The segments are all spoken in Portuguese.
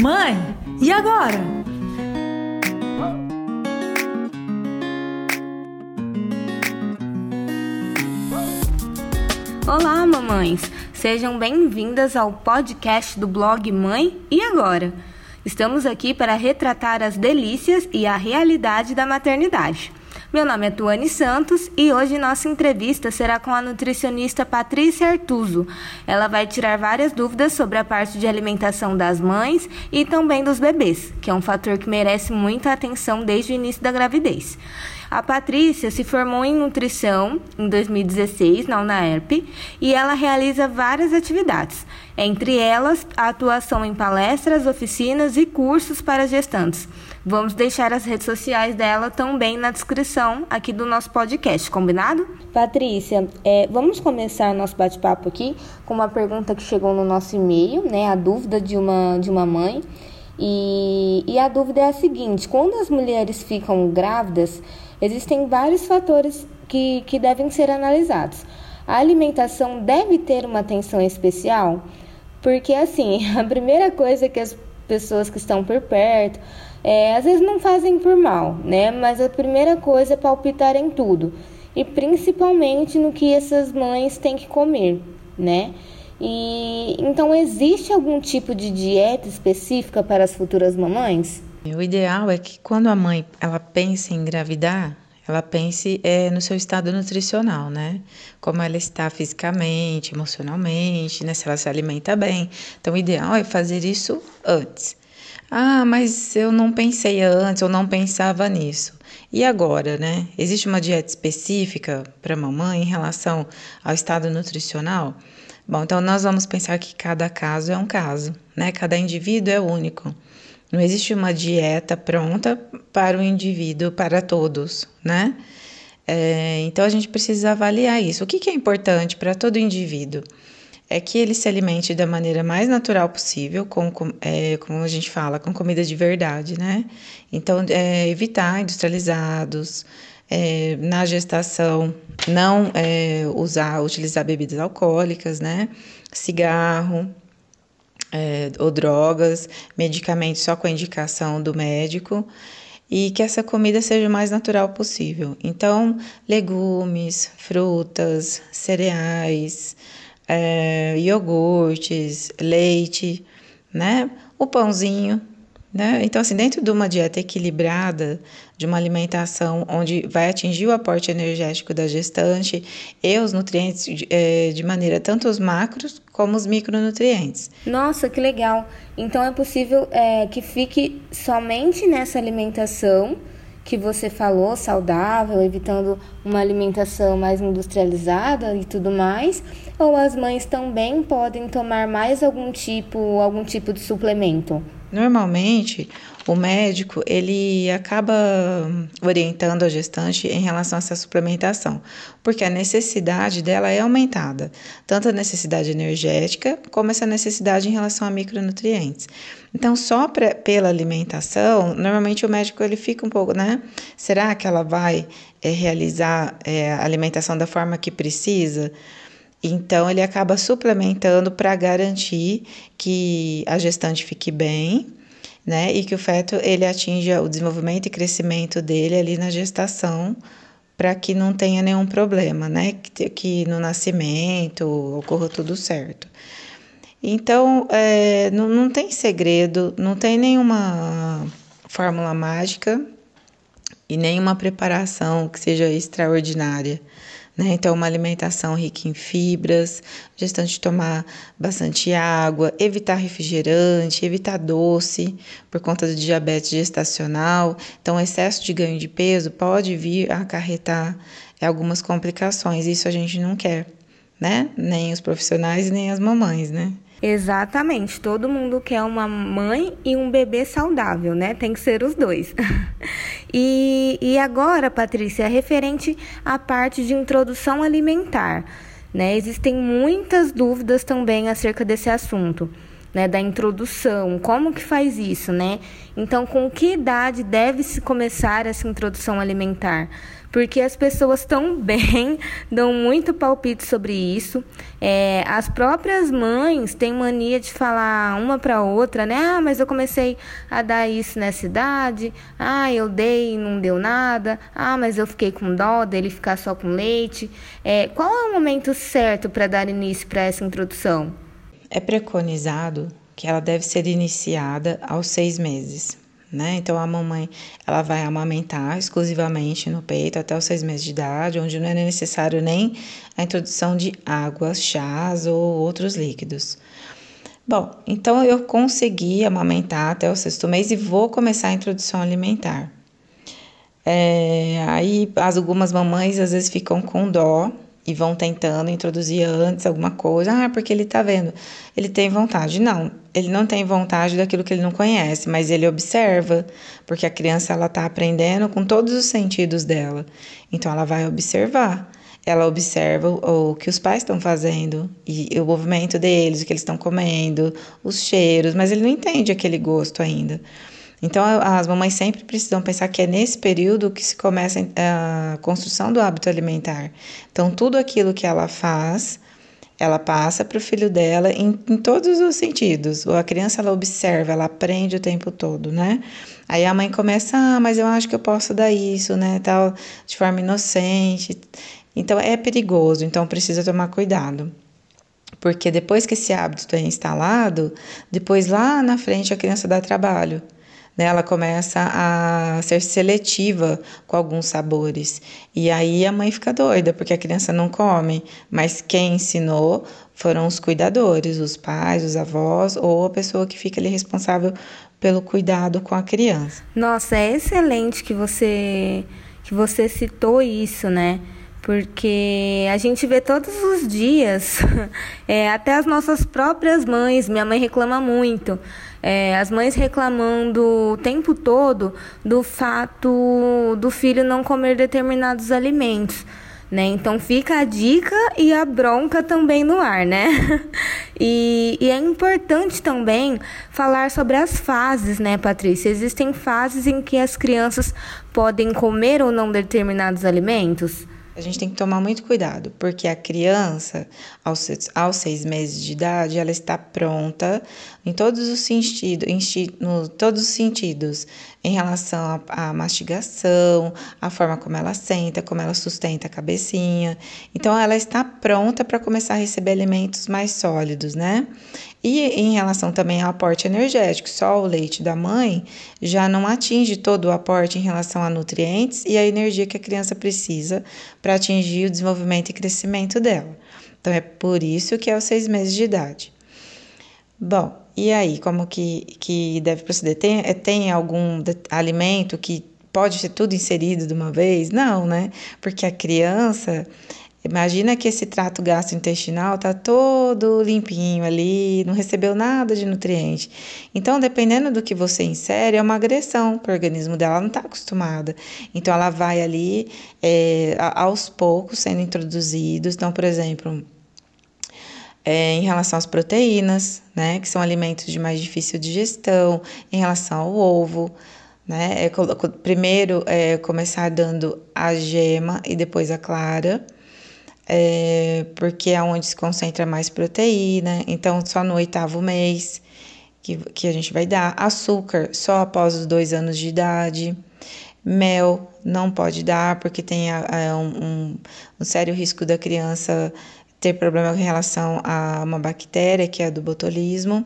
Mãe, e agora? Olá, mamães! Sejam bem-vindas ao podcast do blog Mãe e Agora. Estamos aqui para retratar as delícias e a realidade da maternidade. Meu nome é Tuane Santos e hoje nossa entrevista será com a nutricionista Patrícia Artuso. Ela vai tirar várias dúvidas sobre a parte de alimentação das mães e também dos bebês, que é um fator que merece muita atenção desde o início da gravidez. A Patrícia se formou em nutrição em 2016 na UNAERP e ela realiza várias atividades, entre elas a atuação em palestras, oficinas e cursos para gestantes. Vamos deixar as redes sociais dela também na descrição aqui do nosso podcast, combinado? Patrícia, é, vamos começar nosso bate-papo aqui com uma pergunta que chegou no nosso e-mail, né? A dúvida de uma, de uma mãe. E, e a dúvida é a seguinte: quando as mulheres ficam grávidas, Existem vários fatores que, que devem ser analisados. A alimentação deve ter uma atenção especial, porque assim, a primeira coisa que as pessoas que estão por perto, é, às vezes não fazem por mal, né? Mas a primeira coisa é palpitar em tudo, e principalmente no que essas mães têm que comer, né? E então existe algum tipo de dieta específica para as futuras mamães? O ideal é que quando a mãe ela pense em engravidar, ela pense é, no seu estado nutricional, né? Como ela está fisicamente, emocionalmente, né? Se ela se alimenta bem. Então, o ideal é fazer isso antes. Ah, mas eu não pensei antes, eu não pensava nisso. E agora, né? Existe uma dieta específica para mamãe em relação ao estado nutricional? Bom, então nós vamos pensar que cada caso é um caso, né? Cada indivíduo é único. Não existe uma dieta pronta para o indivíduo, para todos, né? É, então a gente precisa avaliar isso. O que, que é importante para todo indivíduo? É que ele se alimente da maneira mais natural possível, com, é, como a gente fala, com comida de verdade, né? Então, é, evitar industrializados, é, na gestação, não é, usar, utilizar bebidas alcoólicas, né? Cigarro, é, ou drogas, medicamentos só com a indicação do médico e que essa comida seja o mais natural possível. Então, legumes, frutas, cereais, é, iogurtes, leite, né? O pãozinho, né? Então, assim, dentro de uma dieta equilibrada, de uma alimentação onde vai atingir o aporte energético da gestante e os nutrientes de, é, de maneira tanto os macros como os micronutrientes. Nossa, que legal! Então é possível é, que fique somente nessa alimentação que você falou, saudável, evitando uma alimentação mais industrializada e tudo mais, ou as mães também podem tomar mais algum tipo, algum tipo de suplemento? Normalmente, o médico ele acaba orientando a gestante em relação a essa suplementação, porque a necessidade dela é aumentada, tanto a necessidade energética como essa necessidade em relação a micronutrientes. Então, só pra, pela alimentação, normalmente o médico ele fica um pouco, né? Será que ela vai é, realizar é, a alimentação da forma que precisa? Então, ele acaba suplementando para garantir que a gestante fique bem, né? E que o feto ele atinja o desenvolvimento e crescimento dele ali na gestação, para que não tenha nenhum problema, né? Que, que no nascimento ocorra tudo certo. Então, é, não, não tem segredo, não tem nenhuma fórmula mágica e nenhuma preparação que seja extraordinária. Né? Então, uma alimentação rica em fibras, gestante tomar bastante água, evitar refrigerante, evitar doce por conta do diabetes gestacional. Então, excesso de ganho de peso pode vir a acarretar algumas complicações. Isso a gente não quer, né? Nem os profissionais nem as mamães, né? Exatamente, todo mundo quer uma mãe e um bebê saudável, né? Tem que ser os dois. e, e agora, Patrícia, referente à parte de introdução alimentar, né? Existem muitas dúvidas também acerca desse assunto. né, da introdução. Como que faz isso, né? Então, com que idade deve se começar essa introdução alimentar? Porque as pessoas tão bem dão muito palpite sobre isso. É, as próprias mães têm mania de falar uma para outra, né? Ah, mas eu comecei a dar isso nessa idade. Ah, eu dei e não deu nada. Ah, mas eu fiquei com dó dele ficar só com leite. É, qual é o momento certo para dar início para essa introdução? É preconizado que ela deve ser iniciada aos seis meses né? Então a mamãe ela vai amamentar exclusivamente no peito até os seis meses de idade, onde não é necessário nem a introdução de águas, chás ou outros líquidos. Bom, então eu consegui amamentar até o sexto mês e vou começar a introdução alimentar. É, aí as, algumas mamães às vezes ficam com dó e vão tentando introduzir antes alguma coisa. Ah, porque ele tá vendo. Ele tem vontade. Não, ele não tem vontade daquilo que ele não conhece, mas ele observa, porque a criança ela tá aprendendo com todos os sentidos dela. Então ela vai observar. Ela observa o, que os pais estão fazendo e o movimento deles, o que eles estão comendo, os cheiros, mas ele não entende aquele gosto ainda. Então, as mamães sempre precisam pensar que é nesse período que se começa a construção do hábito alimentar. Então, tudo aquilo que ela faz, ela passa para o filho dela em, em, todos os sentidos. A criança, ela observa, ela aprende o tempo todo, né? Aí a mãe começa, ah, mas eu acho que eu posso dar isso, né, tal, de forma inocente. Então, é perigoso, então precisa tomar cuidado. Porque depois que esse hábito é instalado, depois lá na frente a criança dá trabalho né, ela começa a ser seletiva com alguns sabores. E aí a mãe fica doida, porque a criança não come, mas quem ensinou foram os cuidadores, os pais, os avós ou a pessoa que fica ali responsável pelo cuidado com a criança. Nossa, é excelente que você que você citou isso, né? Porque a gente vê todos os dias, é, até as nossas próprias mães, minha mãe reclama muito, é, as mães reclamando o tempo todo do fato do filho não comer determinados alimentos. Né? Então fica a dica e a bronca também no ar, né? E, e, é importante também falar sobre as fases, né, Patrícia? Existem fases em que as crianças podem comer ou não determinados alimentos? A gente tem que tomar muito cuidado, porque a criança, aos, seis meses de idade, ela está pronta em todos os sentidos, em, todos os sentidos, em relação à mastigação, a forma como ela senta, como ela sustenta a cabecinha. Então, ela está pronta para começar a receber alimentos mais sólidos, né? E em relação também ao aporte energético, só o leite da mãe já não atinge todo o aporte em relação a nutrientes e a energia que a criança precisa para atingir o desenvolvimento e crescimento dela. Então é por isso que é os seis meses de idade. Bom, e aí, como que, que deve proceder? Tem, tem algum alimento que pode ser tudo inserido de uma vez? Não, né? Porque a criança Imagina que esse trato gastrointestinal tá todo limpinho ali, não recebeu nada de nutriente. Então, dependendo do que você insere, é uma agressão para o organismo dela, ela não está acostumada. Então, ela vai ali é, aos poucos sendo introduzidos. Então, por exemplo, é, em relação às proteínas, né, que são alimentos de mais difícil digestão, em relação ao ovo. Né, é, primeiro é, começar dando a gema e depois a clara é, porque é onde se concentra mais proteína, então só no oitavo mês que, que a gente vai dar. Açúcar só após os dois anos de idade. Mel não pode dar, porque tem é, um, um, um sério risco da criança ter problema em relação a uma bactéria, que é a do botulismo.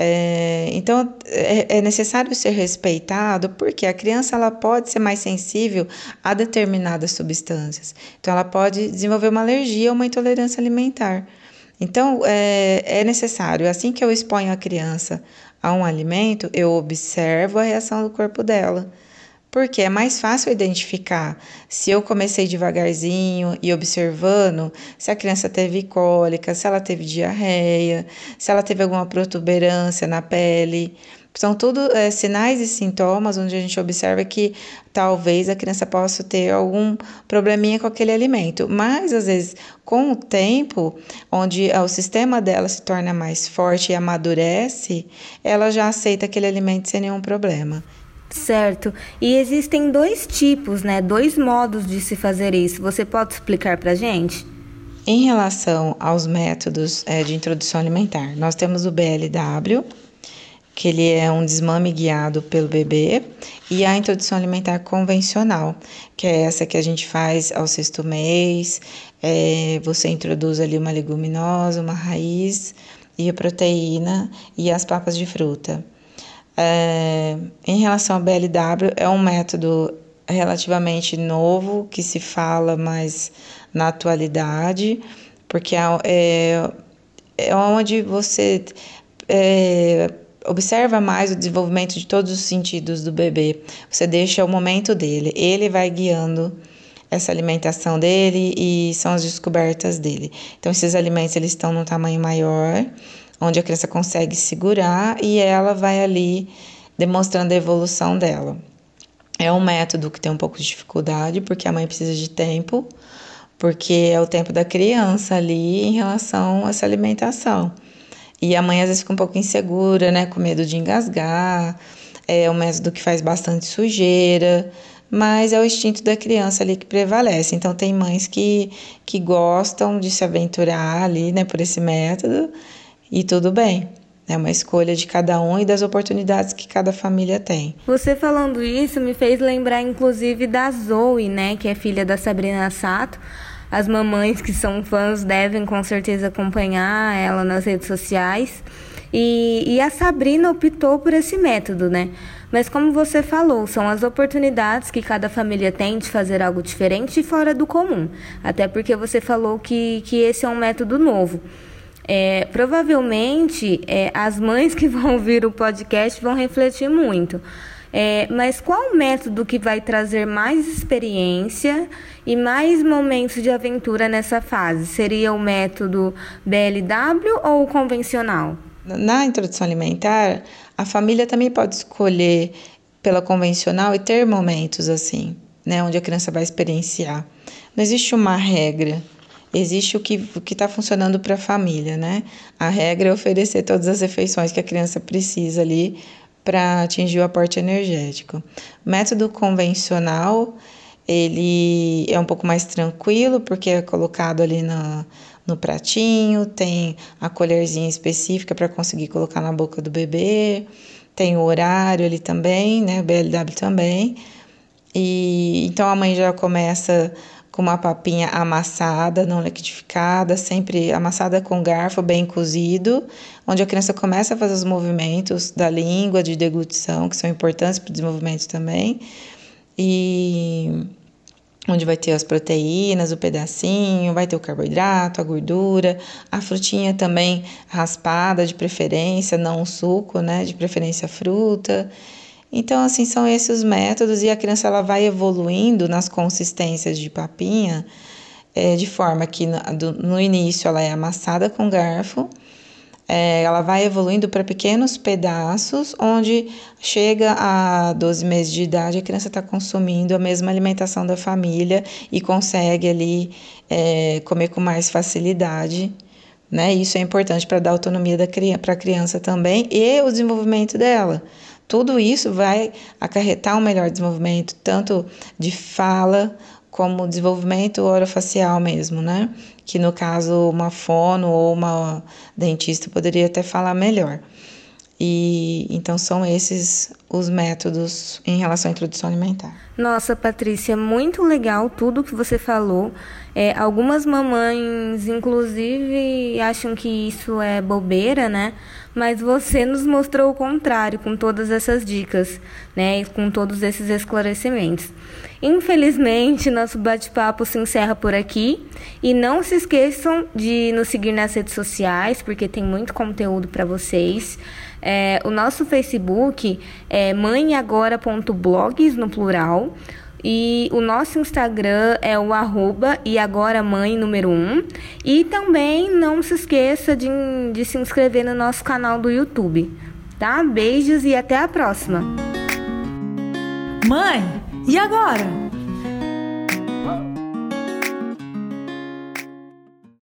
É, então é, é, necessário ser respeitado porque a criança ela pode ser mais sensível a determinadas substâncias. Então ela pode desenvolver uma alergia ou uma intolerância alimentar. Então é, é necessário, assim que eu exponho a criança a um alimento, eu observo a reação do corpo dela Porque é mais fácil identificar se eu comecei devagarzinho e observando se a criança teve cólica, se ela teve diarreia, se ela teve alguma protuberância na pele. São tudo é, sinais e sintomas onde a gente observa que talvez a criança possa ter algum probleminha com aquele alimento. Mas, às vezes, com o tempo, onde o sistema dela se torna mais forte e amadurece, ela já aceita aquele alimento sem nenhum problema. Certo. E existem dois tipos, né? Dois modos de se fazer isso. Você pode explicar para gente? Em relação aos métodos é, de introdução alimentar, nós temos o BLW, que ele é um desmame guiado pelo bebê, e a introdução alimentar convencional, que é essa que a gente faz ao sexto mês. É, você introduz ali uma leguminosa, uma raiz e a proteína e as papas de fruta. É, em relação ao BLW, é um método relativamente novo que se fala mais na atualidade, porque é, é, é onde você é, observa mais o desenvolvimento de todos os sentidos do bebê. Você deixa o momento dele, ele vai guiando essa alimentação dele e são as descobertas dele. Então esses alimentos eles estão num tamanho maior, onde a criança consegue segurar e ela vai ali demonstrando a evolução dela. É um método que tem um pouco de dificuldade porque a mãe precisa de tempo, porque é o tempo da criança ali em relação a essa alimentação. E a mãe às vezes fica um pouco insegura, né, com medo de engasgar. É um método que faz bastante sujeira, mas é o instinto da criança ali que prevalece. Então tem mães que, que gostam de se aventurar ali, né, por esse método, e tudo bem. É uma escolha de cada um e das oportunidades que cada família tem. Você falando isso me fez lembrar, inclusive, da Zoe, né, que é filha da Sabrina Sato. As mamães que são fãs devem com certeza acompanhar ela nas redes sociais. E, e a Sabrina optou por esse método, né? Mas como você falou, são as oportunidades que cada família tem de fazer algo diferente e fora do comum. Até porque você falou que, que esse é um método novo. É, provavelmente é, as mães que vão ouvir o podcast vão refletir muito. É, mas qual o método que vai trazer mais experiência e mais momentos de aventura nessa fase? Seria o método BLW ou o convencional? Na introdução alimentar, a família também pode escolher pela convencional e ter momentos assim, né, onde a criança vai experienciar. Não existe uma regra existe o que o está funcionando para a família, né? A regra é oferecer todas as refeições que a criança precisa ali para atingir o aporte energético. O método convencional, ele é um pouco mais tranquilo, porque é colocado ali no, no pratinho, tem a colherzinha específica para conseguir colocar na boca do bebê, tem o horário ali também, né, o BLW também. E então a mãe já começa com uma papinha amassada, não liquidificada, sempre amassada com garfo bem cozido, onde a criança começa a fazer os movimentos da língua de deglutição, que são importantes para o desenvolvimento também, e onde vai ter as proteínas, o pedacinho, vai ter o carboidrato, a gordura, a frutinha também raspada de preferência, não o suco, né, de preferência fruta. Então, assim, são esses os métodos e a criança ela vai evoluindo nas consistências de papinha, é, de forma que no, no, início ela é amassada com garfo, é, ela vai evoluindo para pequenos pedaços, onde chega a 12 meses de idade, a criança está consumindo a mesma alimentação da família e consegue ali é, comer com mais facilidade. Né? Isso é importante para dar autonomia para a criança também e o desenvolvimento dela. Tudo isso vai acarretar um melhor desenvolvimento, tanto de fala como desenvolvimento orofacial mesmo, né? Que no caso uma fono ou uma dentista poderia até falar melhor. E então são esses os métodos em relação à introdução alimentar. Nossa, Patrícia, muito legal tudo que você falou. É, algumas mamães, inclusive, acham que isso é bobeira, né? Mas você nos mostrou o contrário com todas essas dicas, né? E com todos esses esclarecimentos. Infelizmente, nosso bate-papo se encerra por aqui. E não se esqueçam de nos seguir nas redes sociais, porque tem muito conteúdo para vocês. É, o nosso Facebook é é mãeagora.blogs no plural. E o nosso Instagram é o arroba e agora mãe número 1. Um. E também não se esqueça de, de se inscrever no nosso canal do YouTube. Tá? Beijos e até a próxima. Mãe, e agora?